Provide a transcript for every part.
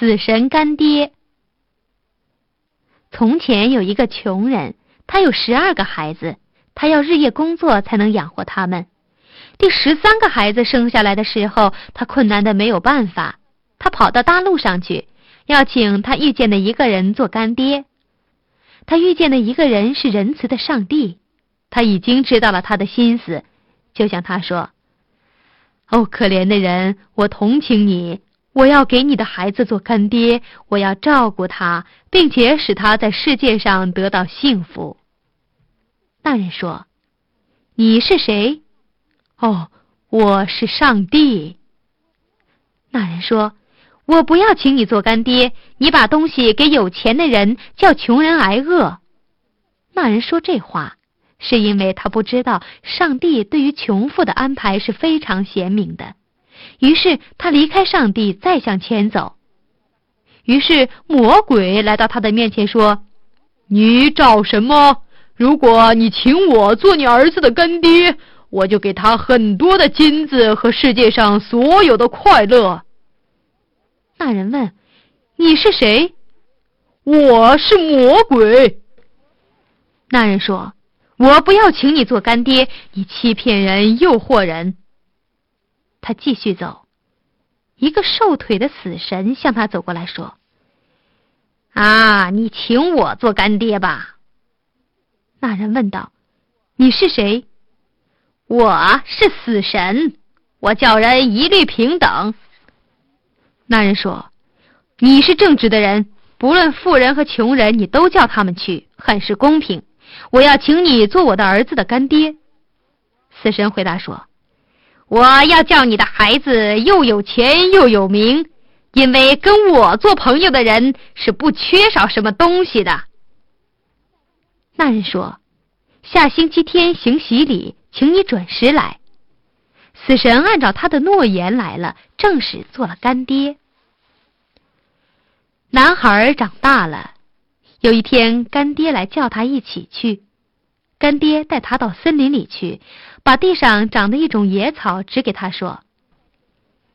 死神干爹。从前有一个穷人，他有十二个孩子，他要日夜工作才能养活他们。第十三个孩子生下来的时候，他困难的没有办法，他跑到大路上去，要请他遇见的一个人做干爹。他遇见的一个人是仁慈的上帝，他已经知道了他的心思，就向他说：“哦，可怜的人，我同情你。”我要给你的孩子做干爹，我要照顾他，并且使他在世界上得到幸福。那人说：“你是谁？”“哦，我是上帝。”那人说：“我不要请你做干爹，你把东西给有钱的人，叫穷人挨饿。”那人说这话，是因为他不知道上帝对于穷富的安排是非常贤明的。于是他离开上帝，再向前走。于是魔鬼来到他的面前说：“你找什么？如果你请我做你儿子的干爹，我就给他很多的金子和世界上所有的快乐。”那人问：“你是谁？”“我是魔鬼。”那人说：“我不要请你做干爹，你欺骗人，诱惑人。”他继续走，一个瘦腿的死神向他走过来说：“啊，你请我做干爹吧。”那人问道：“你是谁？”“我是死神，我叫人一律平等。”那人说：“你是正直的人，不论富人和穷人，你都叫他们去，很是公平。我要请你做我的儿子的干爹。”死神回答说。我要叫你的孩子又有钱又有名，因为跟我做朋友的人是不缺少什么东西的。那人说：“下星期天行洗礼，请你准时来。”死神按照他的诺言来了，正式做了干爹。男孩长大了，有一天，干爹来叫他一起去。干爹带他到森林里去。把地上长的一种野草指给他说：“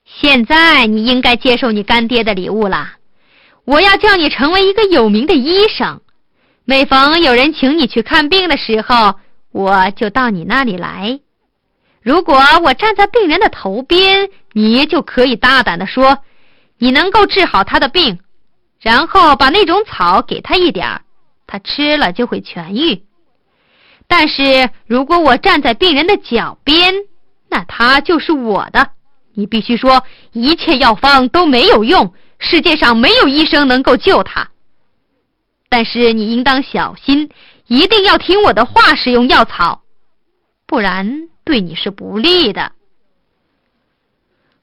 现在你应该接受你干爹的礼物了。我要叫你成为一个有名的医生。每逢有人请你去看病的时候，我就到你那里来。如果我站在病人的头边，你就可以大胆的说，你能够治好他的病，然后把那种草给他一点儿，他吃了就会痊愈。”但是如果我站在病人的脚边，那他就是我的。你必须说一切药方都没有用，世界上没有医生能够救他。但是你应当小心，一定要听我的话，使用药草，不然对你是不利的。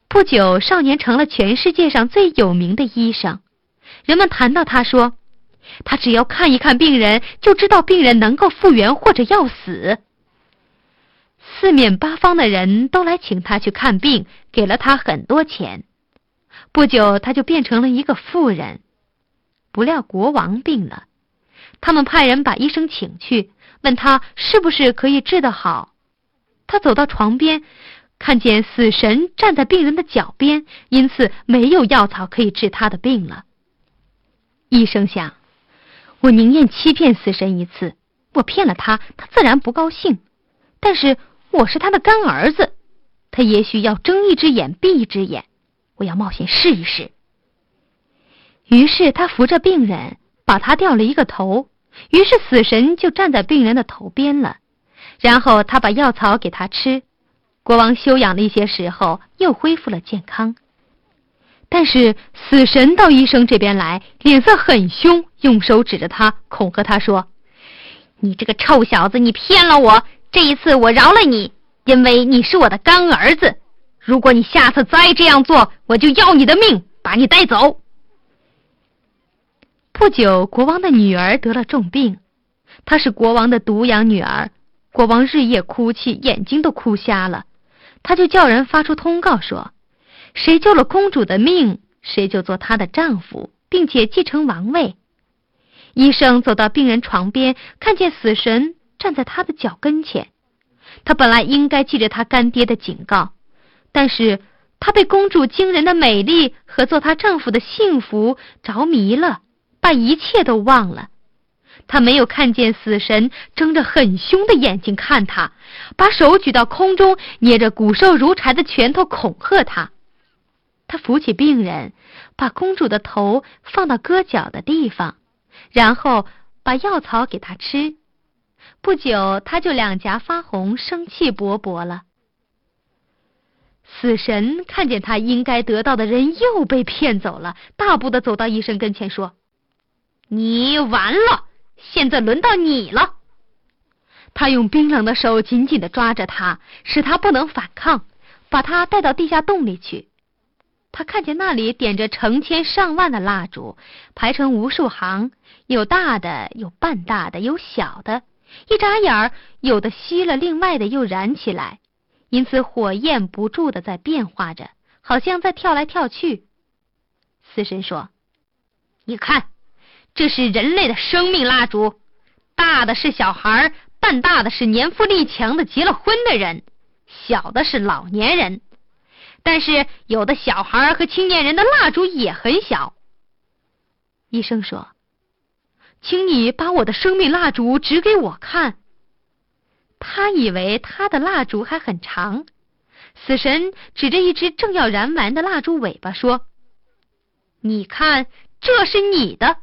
不久，少年成了全世界上最有名的医生，人们谈到他说。他只要看一看病人，就知道病人能够复原或者要死。四面八方的人都来请他去看病，给了他很多钱。不久，他就变成了一个富人。不料国王病了，他们派人把医生请去，问他是不是可以治得好。他走到床边，看见死神站在病人的脚边，因此没有药草可以治他的病了。医生想。我宁愿欺骗死神一次，我骗了他，他自然不高兴。但是我是他的干儿子，他也许要睁一只眼闭一只眼。我要冒险试一试。于是他扶着病人，把他掉了一个头。于是死神就站在病人的头边了。然后他把药草给他吃。国王休养了一些时候，又恢复了健康。但是死神到医生这边来，脸色很凶，用手指着他，恐吓他说：“你这个臭小子，你骗了我！这一次我饶了你，因为你是我的干儿子。如果你下次再这样做，我就要你的命，把你带走。”不久，国王的女儿得了重病，她是国王的独养女儿。国王日夜哭泣，眼睛都哭瞎了，他就叫人发出通告说。谁救了公主的命，谁就做她的丈夫，并且继承王位。医生走到病人床边，看见死神站在他的脚跟前。他本来应该记着他干爹的警告，但是他被公主惊人的美丽和做她丈夫的幸福着迷了，把一切都忘了。他没有看见死神睁着很凶的眼睛看他，把手举到空中，捏着骨瘦如柴的拳头恐吓他。他扶起病人，把公主的头放到搁脚的地方，然后把药草给他吃。不久，他就两颊发红，生气勃勃了。死神看见他应该得到的人又被骗走了，大步的走到医生跟前说：“你完了，现在轮到你了。”他用冰冷的手紧紧的抓着他，使他不能反抗，把他带到地下洞里去。他看见那里点着成千上万的蜡烛，排成无数行，有大的，有半大的，有小的。一眨眼儿，有的熄了，另外的又燃起来，因此火焰不住的在变化着，好像在跳来跳去。死神说：“你看，这是人类的生命蜡烛，大的是小孩，半大的是年富力强的结了婚的人，小的是老年人。但是有的小孩和青年人的蜡烛也很小。”医生说。请你把我的生命蜡烛指给我看。他以为他的蜡烛还很长。死神指着一只正要燃完的蜡烛尾巴说：“你看，这是你的。”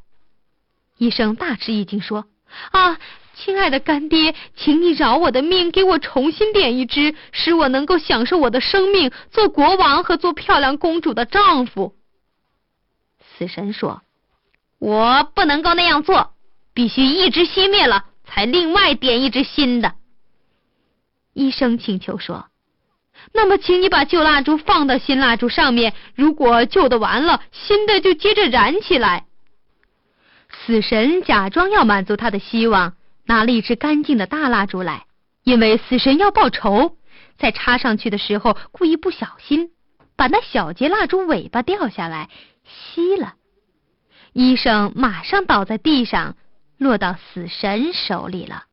医生大吃一惊说：“啊，亲爱的干爹，请你饶我的命，给我重新点一支，使我能够享受我的生命，做国王和做漂亮公主的丈夫。”死神说。我不能够那样做，必须一支熄灭了，才另外点一支新的。医生请求说：“那么，请你把旧蜡烛放到新蜡烛上面，如果旧的完了，新的就接着燃起来。”死神假装要满足他的希望，拿了一支干净的大蜡烛来，因为死神要报仇，在插上去的时候故意不小心，把那小节蜡烛尾巴掉下来，熄了。医生马上倒在地上，落到死神手里了。